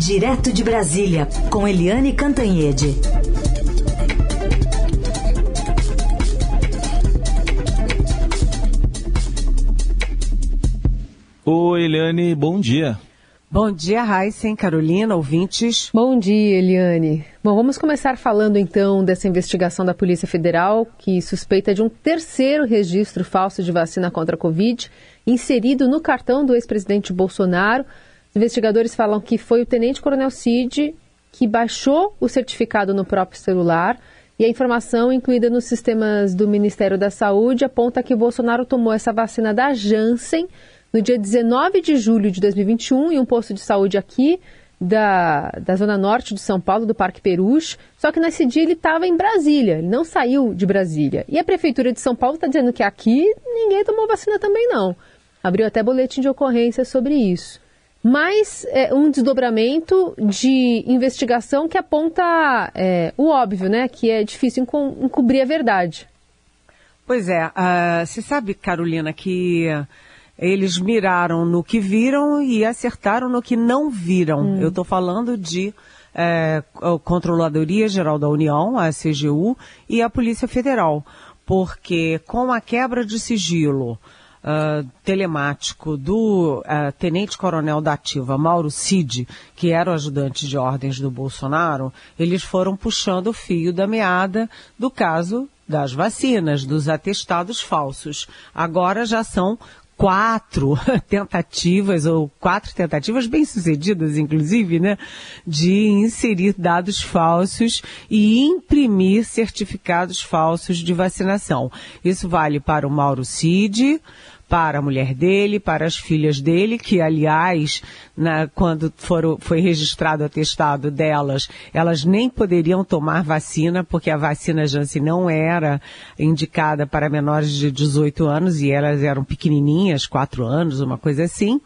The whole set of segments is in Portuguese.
Direto de Brasília, com Eliane Cantanhede. Oi, Eliane, bom dia. Bom dia, Raíssen, Carolina, ouvintes. Bom dia, Eliane. Bom, vamos começar falando então dessa investigação da Polícia Federal que suspeita de um terceiro registro falso de vacina contra a Covid inserido no cartão do ex-presidente Bolsonaro. Investigadores falam que foi o tenente-coronel Cid que baixou o certificado no próprio celular e a informação incluída nos sistemas do Ministério da Saúde aponta que Bolsonaro tomou essa vacina da Janssen no dia 19 de julho de 2021 em um posto de saúde aqui da, da Zona Norte de São Paulo, do Parque Perus. Só que nesse dia ele estava em Brasília, ele não saiu de Brasília. E a Prefeitura de São Paulo está dizendo que aqui ninguém tomou vacina também não. Abriu até boletim de ocorrência sobre isso. Mas é, um desdobramento de investigação que aponta é, o óbvio, né? Que é difícil encobrir a verdade. Pois é, uh, você sabe, Carolina, que eles miraram no que viram e acertaram no que não viram. Hum. Eu estou falando de é, a Controladoria Geral da União, a CGU, e a Polícia Federal. Porque com a quebra de sigilo uh, telemático do uh, tenente-coronel da Ativa, Mauro Cid, que era o ajudante de ordens do Bolsonaro, eles foram puxando o fio da meada do caso das vacinas, dos atestados falsos. Agora já são quatro tentativas, ou quatro tentativas bem sucedidas, inclusive, né, de inserir dados falsos e imprimir certificados falsos de vacinação. Isso vale para o Mauro Cid, para a mulher dele, para as filhas dele, que aliás, na, quando foram, foi registrado o atestado delas, elas nem poderiam tomar vacina, porque a vacina Janssen não era indicada para menores de 18 anos e elas eram pequenininhas, 4 anos, uma coisa assim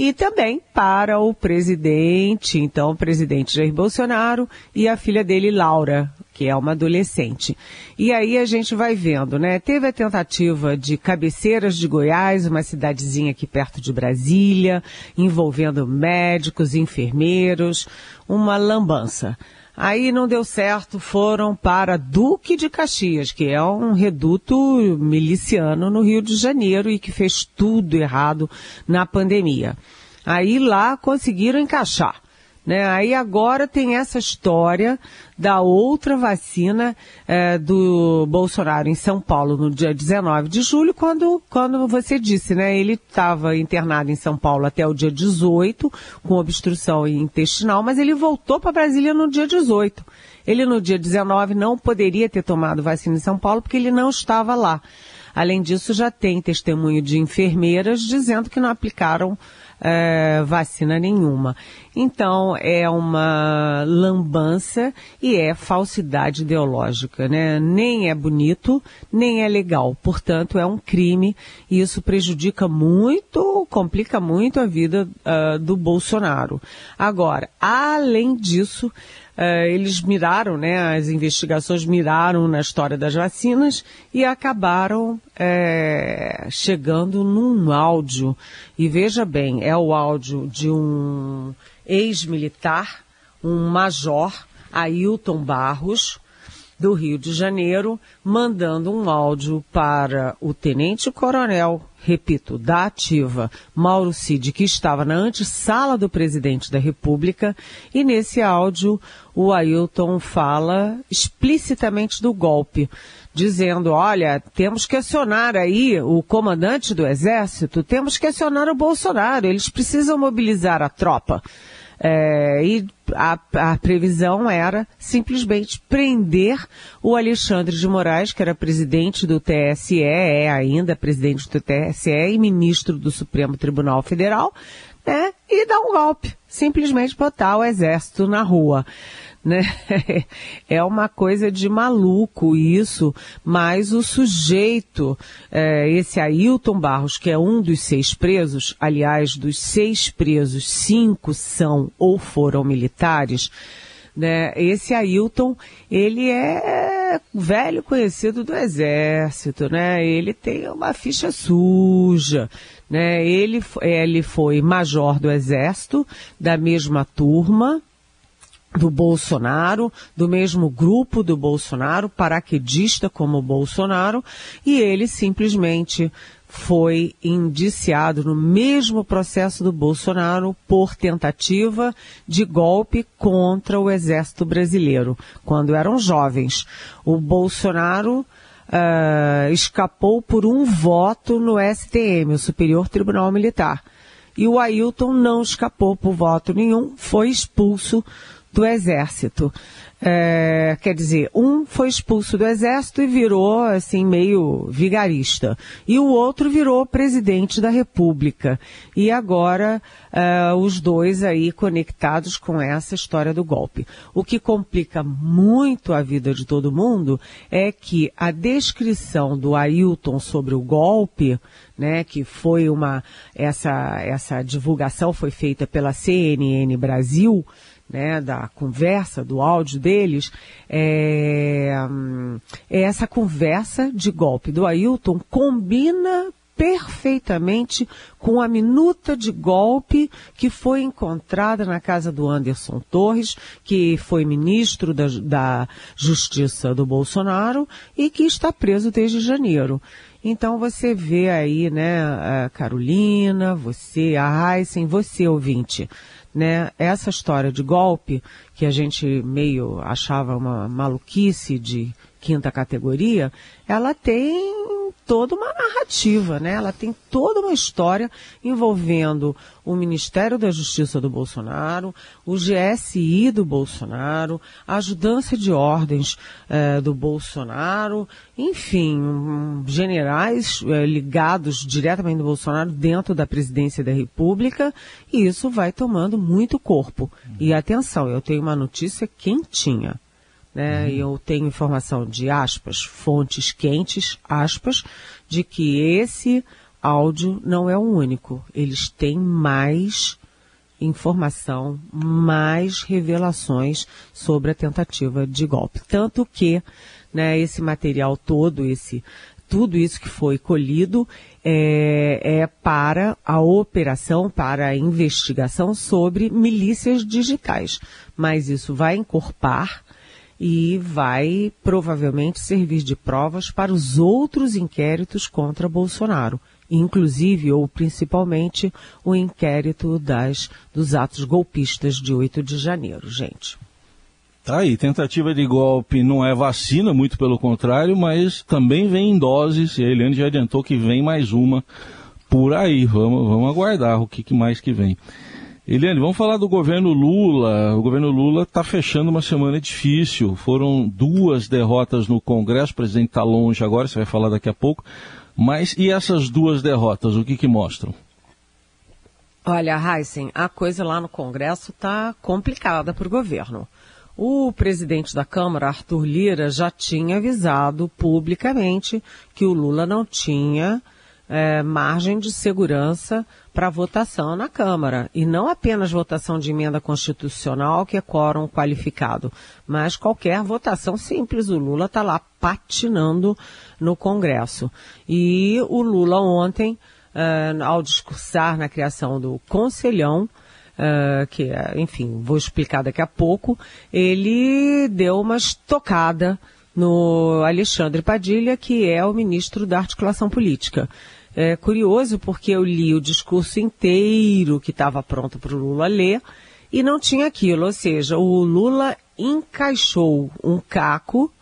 e também para o presidente, então o presidente Jair Bolsonaro e a filha dele, Laura, que é uma adolescente. E aí a gente vai vendo, né? Teve a tentativa de Cabeceiras de Goiás, uma cidadezinha aqui perto de Brasília, envolvendo médicos, enfermeiros, uma lambança. Aí não deu certo, foram para Duque de Caxias, que é um reduto miliciano no Rio de Janeiro e que fez tudo errado na pandemia. Aí lá conseguiram encaixar. Né? Aí agora tem essa história da outra vacina é, do Bolsonaro em São Paulo no dia 19 de julho, quando, quando você disse, né? Ele estava internado em São Paulo até o dia 18, com obstrução intestinal, mas ele voltou para Brasília no dia 18. Ele no dia 19 não poderia ter tomado vacina em São Paulo porque ele não estava lá. Além disso, já tem testemunho de enfermeiras dizendo que não aplicaram é, vacina nenhuma. Então, é uma lambança e é falsidade ideológica, né? Nem é bonito, nem é legal. Portanto, é um crime e isso prejudica muito, complica muito a vida uh, do Bolsonaro. Agora, além disso, Uh, eles miraram, né, as investigações miraram na história das vacinas e acabaram é, chegando num áudio. E veja bem, é o áudio de um ex-militar, um major, Ailton Barros, do Rio de Janeiro, mandando um áudio para o tenente-coronel, repito, da ativa, Mauro Cid, que estava na antessala do presidente da República, e nesse áudio o Ailton fala explicitamente do golpe, dizendo, olha, temos que acionar aí o comandante do exército, temos que acionar o Bolsonaro, eles precisam mobilizar a tropa. É, e a, a, previsão era simplesmente prender o Alexandre de Moraes, que era presidente do TSE, é ainda presidente do TSE e ministro do Supremo Tribunal Federal, né? E dar um golpe. Simplesmente botar o exército na rua né? É uma coisa de maluco isso, mas o sujeito, é, esse Ailton Barros, que é um dos seis presos, aliás, dos seis presos, cinco são ou foram militares, né? Esse Ailton, ele é velho conhecido do exército, né? Ele tem uma ficha suja, Né? Ele, ele foi major do Exército, da mesma turma, do Bolsonaro, do mesmo grupo do Bolsonaro, paraquedista como o Bolsonaro, e ele simplesmente foi indiciado no mesmo processo do Bolsonaro por tentativa de golpe contra o exército brasileiro, quando eram jovens. O Bolsonaro uh, escapou por um voto no STM, o Superior Tribunal Militar. E o Ailton não escapou por voto nenhum, foi expulso do Exército. É, quer dizer, um foi expulso do exército e virou, assim, meio vigarista. E o outro virou presidente da República. E agora, é, os dois aí conectados com essa história do golpe. O que complica muito a vida de todo mundo é que a descrição do Ailton sobre o golpe, né, que foi uma, essa, essa divulgação foi feita pela CNN Brasil, né, da conversa, do áudio deles, é, é essa conversa de golpe do Ailton combina perfeitamente com a minuta de golpe que foi encontrada na casa do Anderson Torres, que foi ministro da, da Justiça do Bolsonaro e que está preso desde janeiro. Então você vê aí, né, a Carolina, você, a Heisen, você ouvinte, né? Essa história de golpe, que a gente meio achava uma maluquice de quinta categoria, ela tem toda uma narrativa, né? Ela tem toda uma história envolvendo o Ministério da Justiça do Bolsonaro, o GSI do Bolsonaro, a ajudança de ordens eh, do Bolsonaro, enfim, generais eh, ligados diretamente do Bolsonaro dentro da presidência da República, e isso vai tomando muito corpo. E atenção, eu tenho uma notícia quentinha né? Uhum. Eu tenho informação de aspas, fontes quentes, aspas, de que esse áudio não é o único. Eles têm mais informação, mais revelações sobre a tentativa de golpe. Tanto que, né, esse material todo, esse tudo isso que foi colhido é, é, para a operação, para a investigação sobre milícias digitais. Mas isso vai encorpar e vai provavelmente servir de provas para os outros inquéritos contra Bolsonaro, inclusive ou principalmente o inquérito das, dos atos golpistas de 8 de janeiro, gente. Tá aí, tentativa de golpe não é vacina, muito pelo contrário, mas também vem em doses, e a Eliane já adiantou que vem mais uma por aí. Vamos, vamos aguardar o que, que mais que vem. Eliane, vamos falar do governo Lula. O governo Lula está fechando uma semana difícil. Foram duas derrotas no Congresso. O presidente está longe agora, você vai falar daqui a pouco. Mas e essas duas derrotas, o que, que mostram? Olha, Heisen, a coisa lá no Congresso está complicada para o governo. O presidente da Câmara, Arthur Lira, já tinha avisado publicamente que o Lula não tinha é, margem de segurança para votação na Câmara. E não apenas votação de emenda constitucional, que é quórum qualificado, mas qualquer votação simples. O Lula está lá patinando no Congresso. E o Lula ontem, uh, ao discursar na criação do Conselhão, Uh, que, enfim, vou explicar daqui a pouco, ele deu uma estocada no Alexandre Padilha, que é o ministro da Articulação Política é curioso porque eu li o discurso inteiro que estava pronto para o Lula ler e não tinha aquilo, ou seja, o Lula encaixou um caco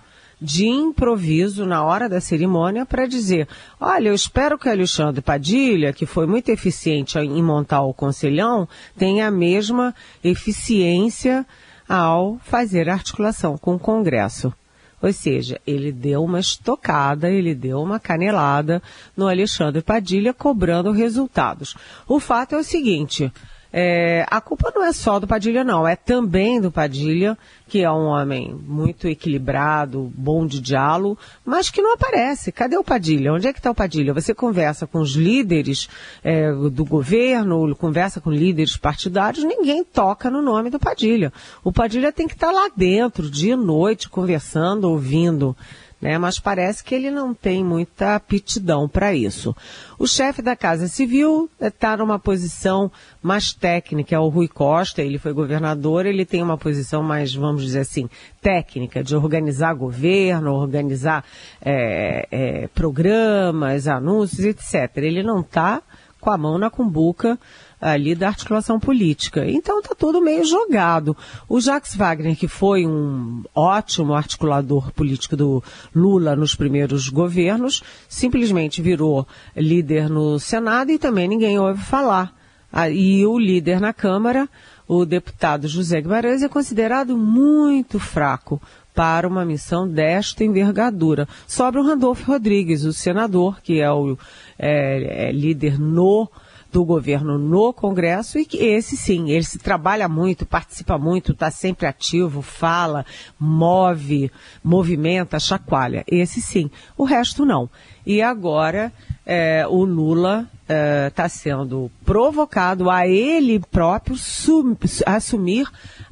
de improviso na hora da cerimônia para dizer: olha, eu espero que Alexandre Padilha, que foi muito eficiente em montar o conselhão, tenha a mesma eficiência ao fazer articulação com o Congresso. Ou seja, ele deu uma estocada, ele deu uma canelada no Alexandre Padilha, cobrando resultados. O fato é o seguinte, é, a culpa não é só do Padilha, não, é também do Padilha, que é um homem muito equilibrado, bom de diálogo, mas que não aparece. Cadê o Padilha? Onde é que está o Padilha? Você conversa com os líderes é, do governo, conversa com líderes partidários, ninguém toca no nome do Padilha. O Padilha tem que estar tá lá dentro, dia e noite, conversando, ouvindo né? Mas parece que ele não tem muita aptidão para isso. O chefe da Casa Civil está numa posição mais técnica, é o Rui Costa, ele foi governador, ele tem uma posição mais, vamos dizer assim, técnica, de organizar governo, organizar é, é, programas, anúncios, etc. Ele não está com a mão na cumbuca ali da articulação política. Então está tudo meio jogado. O Jacques Wagner, que foi um ótimo articulador político do Lula nos primeiros governos, simplesmente virou líder no Senado e também ninguém ouve falar. Ah, e o líder na Câmara, o deputado José Guimarães, é considerado muito fraco para uma missão desta envergadura. Sobra o Randolfo Rodrigues, o senador, que é o é, é líder no do governo no Congresso e que esse sim, ele se trabalha muito, participa muito, está sempre ativo, fala, move, movimenta, chacoalha. Esse sim. O resto não. E agora é, o Lula está é, sendo provocado a ele próprio sum, assumir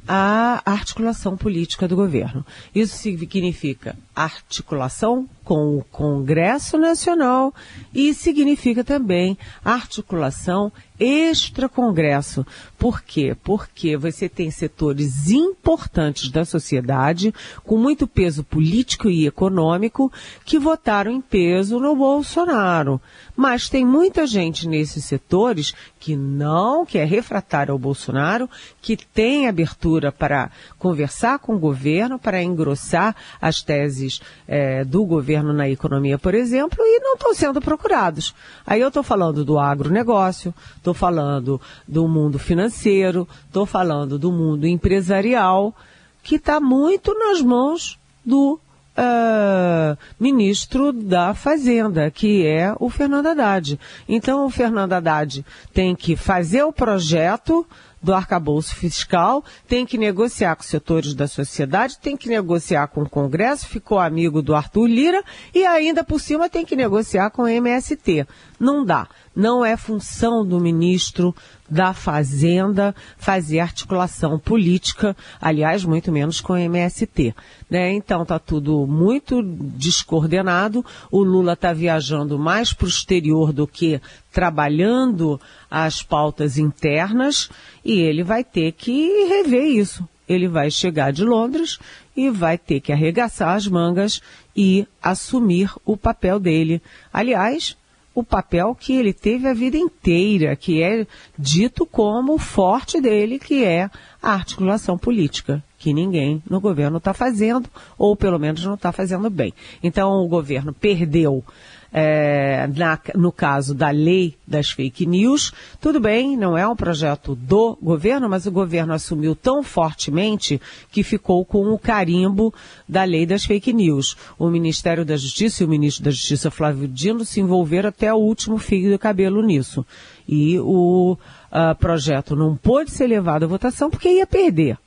a articulação política do governo. Isso significa articulação com o Congresso Nacional e significa também articulação extra-Congresso. Por quê? Porque você tem setores importantes da sociedade, com muito peso político e econômico, que votaram em peso no Bolsonaro. Mas tem muita gente nesses setores que não, que é refratário ao Bolsonaro, que tem abertura para conversar com o governo, para engrossar as teses é, do governo na economia, por exemplo, e não estão sendo procurados. Aí eu estou falando do agronegócio, estou falando do mundo financeiro, estou falando do mundo empresarial, que está muito nas mãos do uh, ministro da Fazenda, que é o Fernando Haddad. Então, o Fernando Haddad tem que fazer o projeto do arcabouço fiscal, tem que negociar com setores da sociedade, tem que negociar com o Congresso, ficou amigo do Arthur Lira e ainda por cima tem que negociar com o MST. Não dá. Não é função do ministro da Fazenda fazer articulação política, aliás, muito menos com o MST. Né? Então está tudo muito descoordenado. O Lula está viajando mais para o exterior do que trabalhando as pautas internas e ele vai ter que rever isso. Ele vai chegar de Londres e vai ter que arregaçar as mangas e assumir o papel dele. Aliás, o papel que ele teve a vida inteira, que é dito como o forte dele, que é a articulação política, que ninguém no governo está fazendo, ou pelo menos não está fazendo bem. Então o governo perdeu é, na, no caso da lei das fake news, tudo bem, não é um projeto do governo, mas o governo assumiu tão fortemente que ficou com o carimbo da lei das fake news. O Ministério da Justiça e o ministro da Justiça, Flávio Dino, se envolveram até o último fio do cabelo nisso. E o uh, projeto não pôde ser levado à votação porque ia perder.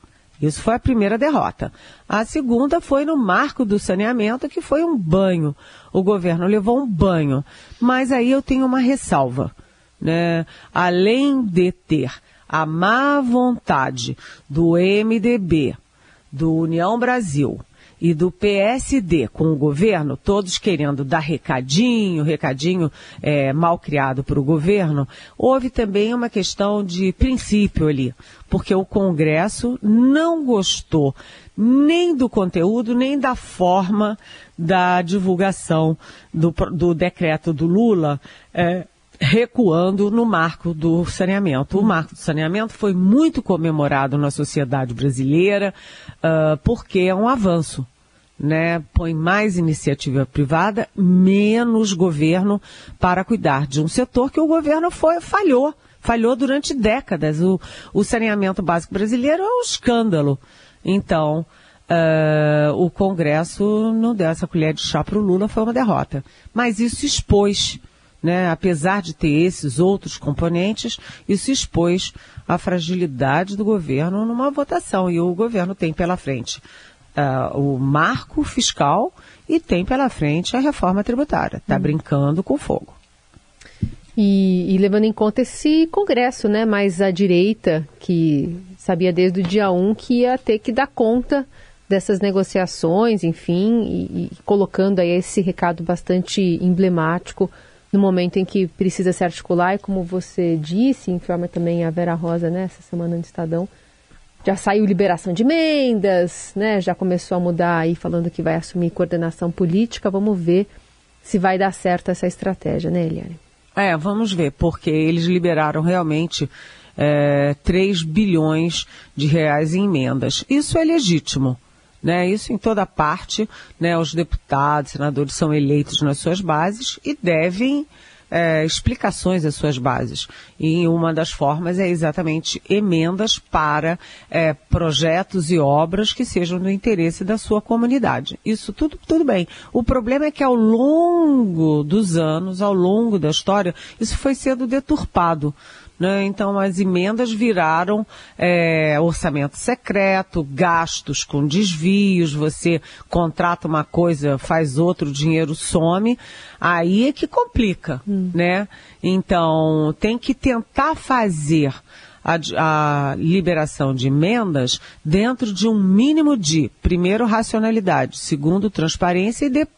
Isso foi a primeira derrota. A segunda foi no marco do saneamento, que foi um banho. O governo levou um banho. Mas aí eu tenho uma ressalva. Né? Além de ter a má vontade do MDB, do União Brasil, e do PSD com o governo, todos querendo dar recadinho, recadinho é, mal criado para o governo, houve também uma questão de princípio ali, porque o Congresso não gostou nem do conteúdo, nem da forma da divulgação do, do decreto do Lula. É, recuando no marco do saneamento. O marco do saneamento foi muito comemorado na sociedade brasileira, uh, porque é um avanço. Né, põe mais iniciativa privada, menos governo para cuidar de um setor que o governo foi, falhou, falhou durante décadas. O, o saneamento básico brasileiro é um escândalo. Então, uh, o Congresso não deu essa colher de chá para o Lula, foi uma derrota. Mas isso expôs né, apesar de ter esses outros componentes, isso expôs a fragilidade do governo numa votação. E o governo tem pela frente uh, o marco fiscal e tem pela frente a reforma tributária. Está hum. brincando com fogo. E, e, levando em conta esse Congresso, né, mais à direita, que sabia desde o dia 1 que ia ter que dar conta dessas negociações, enfim, e, e colocando aí esse recado bastante emblemático no momento em que precisa se articular, e como você disse, informa também a Vera Rosa né, semana no Estadão, já saiu liberação de emendas, né? Já começou a mudar aí, falando que vai assumir coordenação política. Vamos ver se vai dar certo essa estratégia, né, Eliane? É, vamos ver, porque eles liberaram realmente é, 3 bilhões de reais em emendas. Isso é legítimo. Né, isso em toda parte, né, os deputados, senadores são eleitos nas suas bases e devem é, explicações às suas bases. E uma das formas é exatamente emendas para é, projetos e obras que sejam do interesse da sua comunidade. Isso tudo, tudo bem. O problema é que ao longo dos anos, ao longo da história, isso foi sendo deturpado. Né? Então, as emendas viraram é, orçamento secreto, gastos com desvios, você contrata uma coisa, faz outro, o dinheiro some, aí é que complica, hum. né? Então, tem que tentar fazer a, a, liberação de emendas dentro de um mínimo de, primeiro, racionalidade, segundo, transparência e de,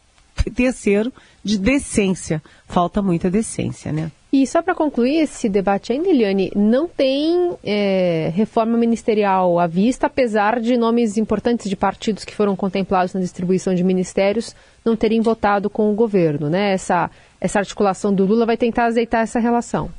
terceiro, de decência. Falta muita decência, né? E só para concluir esse debate ainda, Eliane, não tem é, reforma ministerial à vista, apesar de nomes importantes de partidos que foram contemplados na distribuição de ministérios não terem votado com o governo, né? Essa, essa articulação do Lula vai tentar azeitar essa relação.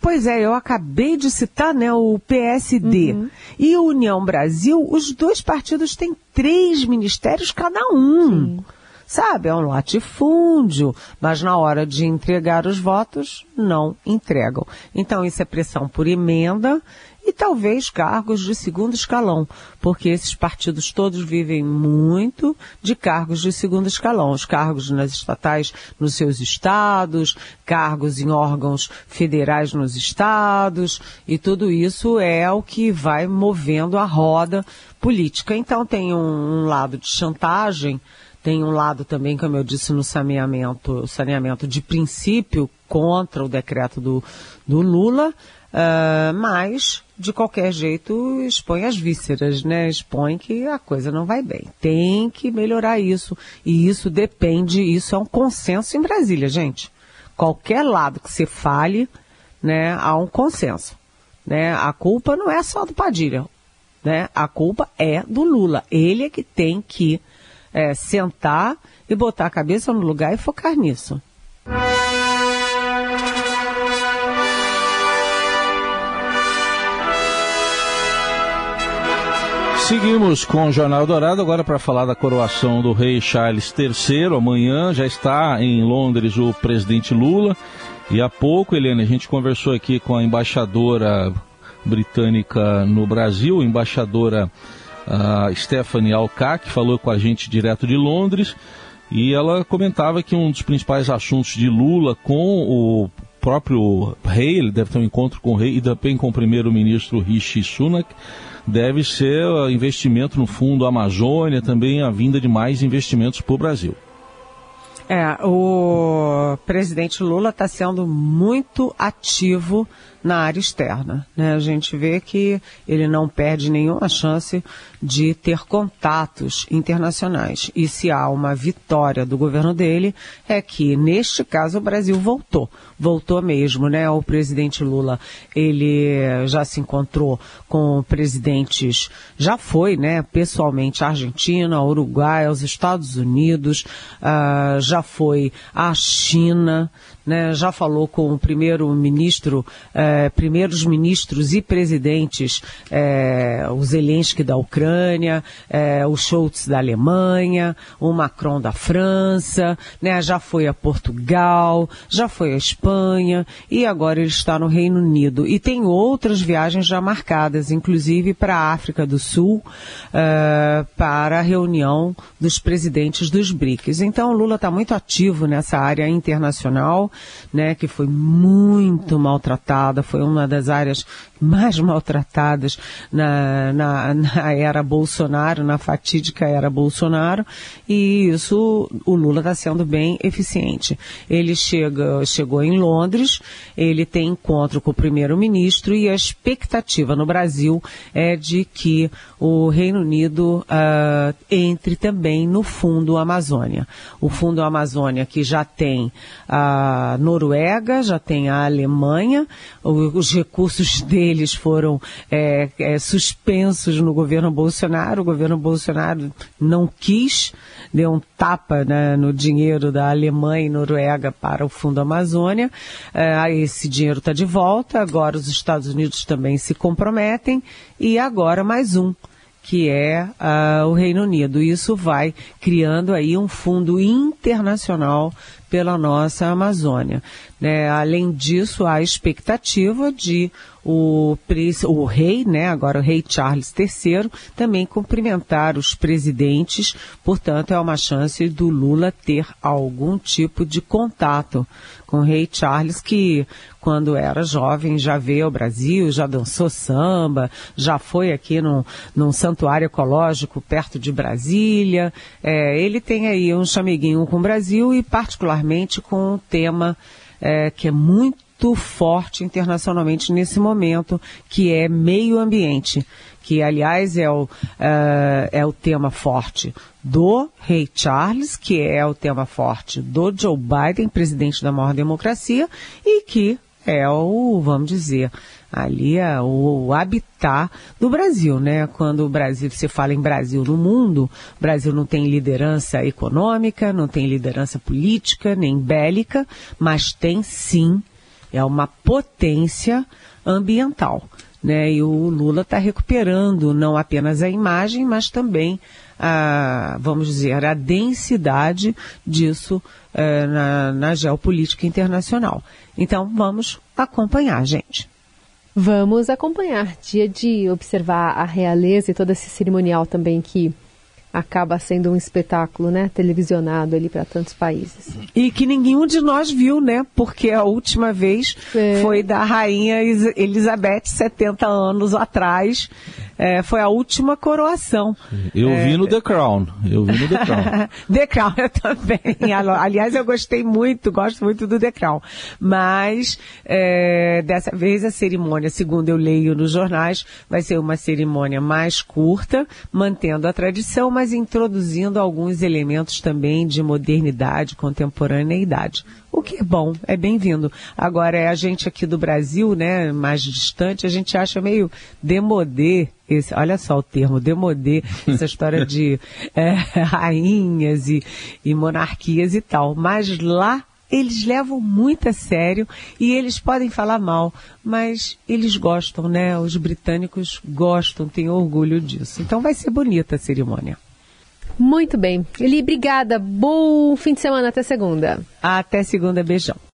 Pois é, eu acabei de citar né, o PSD uhum. e o União Brasil, os dois partidos têm três ministérios cada um. Sim. Sabe, é um latifúndio, mas na hora de entregar os votos, não entregam. Então, isso é pressão por emenda e talvez cargos de segundo escalão, porque esses partidos todos vivem muito de cargos de segundo escalão, os cargos nas estatais nos seus estados, cargos em órgãos federais nos estados, e tudo isso é o que vai movendo a roda política. Então tem um, um lado de chantagem tem um lado também, como eu disse, no saneamento, saneamento de princípio contra o decreto do, do Lula, uh, mas, de qualquer jeito, expõe as vísceras, né? Expõe que a coisa não vai bem. Tem que melhorar isso. E isso depende, isso é um consenso em Brasília, gente. Qualquer lado que você fale, né, há um consenso. Né? A culpa não é só do Padilha, né? A culpa é do Lula. Ele é que tem que é, sentar e botar a cabeça no lugar e focar nisso. Seguimos com o Jornal Dourado agora para falar da coroação do rei Charles III. Amanhã já está em Londres o presidente Lula. E há pouco, Helena, a gente conversou aqui com a embaixadora britânica no Brasil, embaixadora a Stephanie Alcac falou com a gente direto de Londres e ela comentava que um dos principais assuntos de Lula com o próprio rei, ele deve ter um encontro com o rei e também com o primeiro-ministro Rishi Sunak, deve ser investimento no Fundo Amazônia, também a vinda de mais investimentos para o Brasil. É, o presidente Lula está sendo muito ativo na área externa. Né? A gente vê que ele não perde nenhuma chance de ter contatos internacionais. E se há uma vitória do governo dele, é que, neste caso, o Brasil voltou. Voltou mesmo, né? O presidente Lula, ele já se encontrou com presidentes, já foi, né, pessoalmente, à Argentina, ao Uruguai, aos Estados Unidos, uh, já foi à China, né, já falou com o primeiro-ministro, eh, primeiros ministros e presidentes, eh, o Zelensky da Ucrânia, eh, o Schultz da Alemanha, o Macron da França, né, já foi a Portugal, já foi a Espanha e agora ele está no Reino Unido. E tem outras viagens já marcadas, inclusive para a África do Sul, eh, para a reunião dos presidentes dos BRICS. Então, Lula está muito ativo nessa área internacional né, que foi muito maltratada, foi uma das áreas mais maltratadas na, na, na era Bolsonaro, na fatídica era Bolsonaro, e isso o Lula está sendo bem eficiente. Ele chega, chegou em Londres, ele tem encontro com o primeiro-ministro e a expectativa no Brasil é de que o Reino Unido uh, entre também no Fundo Amazônia. O Fundo Amazônia que já tem a Noruega, já tem a Alemanha, os recursos deles foram é, é, suspensos no governo Bolsonaro. O governo Bolsonaro não quis, deu um tapa né, no dinheiro da Alemanha e Noruega para o Fundo Amazônia. É, esse dinheiro está de volta, agora os Estados Unidos também se comprometem e agora mais um que é uh, o Reino Unido. Isso vai criando aí um fundo internacional pela nossa Amazônia. Né? Além disso, há a expectativa de o, o rei, né, agora o rei Charles III, também cumprimentar os presidentes, portanto é uma chance do Lula ter algum tipo de contato com o rei Charles, que quando era jovem já veio ao Brasil, já dançou samba, já foi aqui num, num santuário ecológico perto de Brasília. É, ele tem aí um chameguinho com o Brasil e particularmente com um tema é, que é muito forte internacionalmente nesse momento, que é meio ambiente, que aliás é o, uh, é o tema forte do rei Charles, que é o tema forte do Joe Biden, presidente da maior democracia, e que é o, vamos dizer, ali é o, o habitat do Brasil, né? Quando o Brasil, se fala em Brasil no mundo, o Brasil não tem liderança econômica, não tem liderança política, nem bélica, mas tem sim é uma potência ambiental. Né? E o Lula está recuperando não apenas a imagem, mas também a, vamos dizer, a densidade disso é, na, na geopolítica internacional. Então vamos acompanhar, gente. Vamos acompanhar. Dia de observar a realeza e todo esse cerimonial também que acaba sendo um espetáculo, né, televisionado ali para tantos países. E que nenhum de nós viu, né? Porque a última vez é. foi da rainha Elizabeth 70 anos atrás é, foi a última coroação. Eu é, vi no The Crown. Eu vi no The Crown. The Crown eu também. Aliás, eu gostei muito, gosto muito do The Crown. Mas é, dessa vez a cerimônia, segundo eu leio nos jornais, vai ser uma cerimônia mais curta, mantendo a tradição, mas introduzindo alguns elementos também de modernidade, contemporaneidade. O que é bom, é bem-vindo. Agora, é a gente aqui do Brasil, né, mais distante, a gente acha meio demodê, esse, olha só o termo, demodê, essa história de é, rainhas e, e monarquias e tal. Mas lá eles levam muito a sério e eles podem falar mal, mas eles gostam, né? Os britânicos gostam, têm orgulho disso. Então vai ser bonita a cerimônia. Muito bem. Eli, obrigada. Bom fim de semana. Até segunda. Até segunda. Beijão.